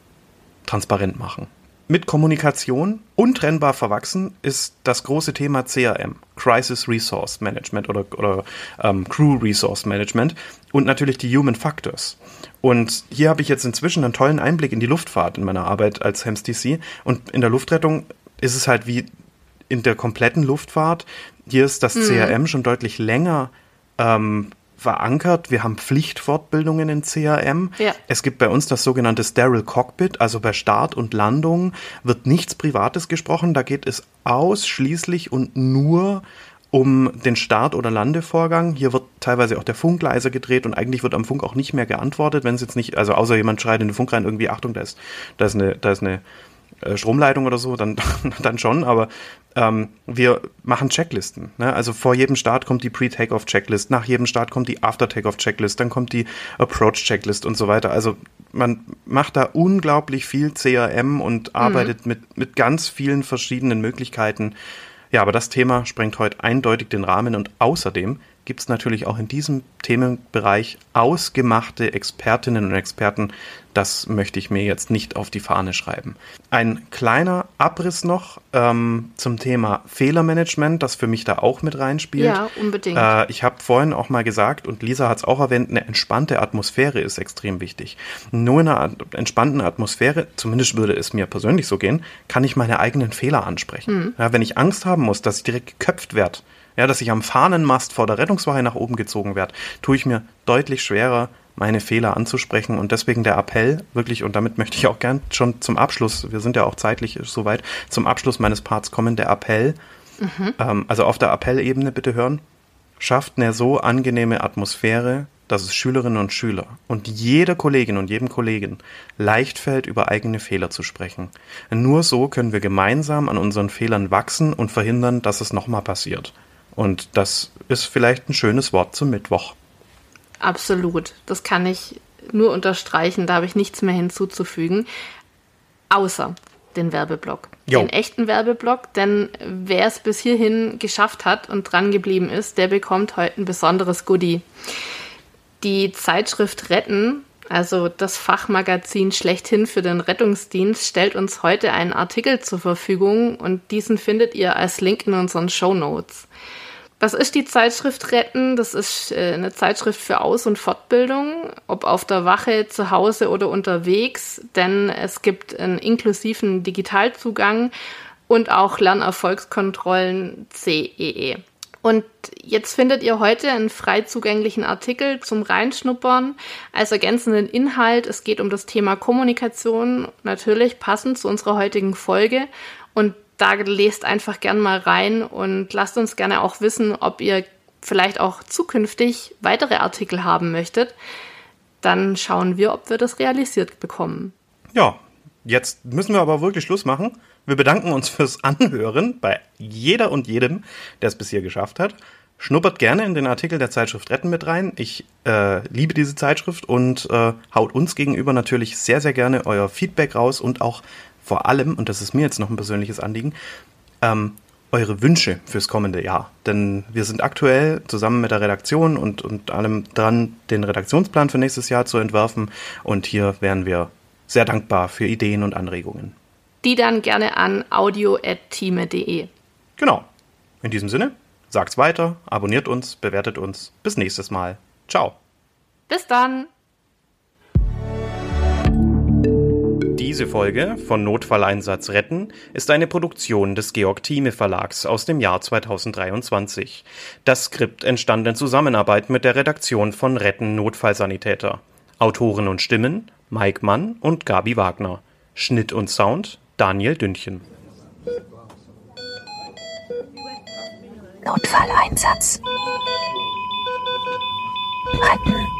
transparent machen. Mit Kommunikation untrennbar verwachsen ist das große Thema CRM, Crisis Resource Management oder, oder ähm, Crew Resource Management und natürlich die Human Factors. Und hier habe ich jetzt inzwischen einen tollen Einblick in die Luftfahrt in meiner Arbeit als HEMS-DC. Und in der Luftrettung ist es halt wie in der kompletten Luftfahrt. Hier ist das mhm. CRM schon deutlich länger ähm, verankert. Wir haben Pflichtfortbildungen in CRM. Ja. Es gibt bei uns das sogenannte Sterile Cockpit, also bei Start und Landung wird nichts Privates gesprochen. Da geht es ausschließlich und nur um den Start- oder Landevorgang. Hier wird teilweise auch der Funk leiser gedreht und eigentlich wird am Funk auch nicht mehr geantwortet, wenn es jetzt nicht, also außer jemand schreit in den Funk rein, irgendwie, Achtung, da ist, da ist eine, da ist eine Stromleitung oder so, dann, dann schon, aber ähm, wir machen Checklisten. Ne? Also vor jedem Start kommt die Pre-Takeoff-Checklist, nach jedem Start kommt die After-Takeoff-Checklist, dann kommt die Approach-Checklist und so weiter. Also man macht da unglaublich viel CRM und mhm. arbeitet mhm. mit, mit ganz vielen verschiedenen Möglichkeiten. Ja, aber das Thema sprengt heute eindeutig den Rahmen und außerdem gibt es natürlich auch in diesem Themenbereich ausgemachte Expertinnen und Experten. Das möchte ich mir jetzt nicht auf die Fahne schreiben. Ein kleiner Abriss noch ähm, zum Thema Fehlermanagement, das für mich da auch mit reinspielt. Ja, unbedingt. Äh, ich habe vorhin auch mal gesagt, und Lisa hat es auch erwähnt, eine entspannte Atmosphäre ist extrem wichtig. Nur in einer entspannten Atmosphäre, zumindest würde es mir persönlich so gehen, kann ich meine eigenen Fehler ansprechen. Mhm. Ja, wenn ich Angst haben muss, dass ich direkt geköpft werde, ja, dass ich am Fahnenmast vor der Rettungswache nach oben gezogen werde, tue ich mir deutlich schwerer, meine Fehler anzusprechen. Und deswegen der Appell, wirklich, und damit möchte ich auch gern schon zum Abschluss, wir sind ja auch zeitlich soweit, zum Abschluss meines Parts kommen, der Appell, mhm. ähm, also auf der Appellebene bitte hören. schafft eine so angenehme Atmosphäre, dass es Schülerinnen und Schüler und jeder Kollegin und jedem Kollegen leicht fällt, über eigene Fehler zu sprechen. Nur so können wir gemeinsam an unseren Fehlern wachsen und verhindern, dass es nochmal passiert. Und das ist vielleicht ein schönes Wort zum Mittwoch. Absolut. Das kann ich nur unterstreichen. Da habe ich nichts mehr hinzuzufügen. Außer den Werbeblock. Jo. Den echten Werbeblock, denn wer es bis hierhin geschafft hat und dran geblieben ist, der bekommt heute ein besonderes Goodie. Die Zeitschrift Retten, also das Fachmagazin schlechthin für den Rettungsdienst, stellt uns heute einen Artikel zur Verfügung und diesen findet ihr als Link in unseren Show Notes. Was ist die Zeitschrift Retten? Das ist äh, eine Zeitschrift für Aus- und Fortbildung, ob auf der Wache, zu Hause oder unterwegs, denn es gibt einen inklusiven Digitalzugang und auch Lernerfolgskontrollen CEE. E. Und jetzt findet ihr heute einen frei zugänglichen Artikel zum Reinschnuppern als ergänzenden Inhalt. Es geht um das Thema Kommunikation, natürlich passend zu unserer heutigen Folge. Und da lest einfach gern mal rein und lasst uns gerne auch wissen, ob ihr vielleicht auch zukünftig weitere Artikel haben möchtet. Dann schauen wir, ob wir das realisiert bekommen. Ja, jetzt müssen wir aber wirklich Schluss machen. Wir bedanken uns fürs Anhören bei jeder und jedem, der es bis hier geschafft hat. Schnuppert gerne in den Artikel der Zeitschrift Retten mit rein. Ich äh, liebe diese Zeitschrift und äh, haut uns gegenüber natürlich sehr, sehr gerne euer Feedback raus und auch vor allem, und das ist mir jetzt noch ein persönliches Anliegen, ähm, eure Wünsche fürs kommende Jahr. Denn wir sind aktuell zusammen mit der Redaktion und, und allem dran, den Redaktionsplan für nächstes Jahr zu entwerfen. Und hier wären wir sehr dankbar für Ideen und Anregungen. Die dann gerne an audio.time.de. Genau. In diesem Sinne, sagt's weiter, abonniert uns, bewertet uns. Bis nächstes Mal. Ciao. Bis dann. Diese Folge von Notfalleinsatz retten ist eine Produktion des Georg Thieme Verlags aus dem Jahr 2023. Das Skript entstand in Zusammenarbeit mit der Redaktion von Retten Notfallsanitäter. Autoren und Stimmen Mike Mann und Gabi Wagner. Schnitt und Sound Daniel Dündchen. Notfalleinsatz. Retten.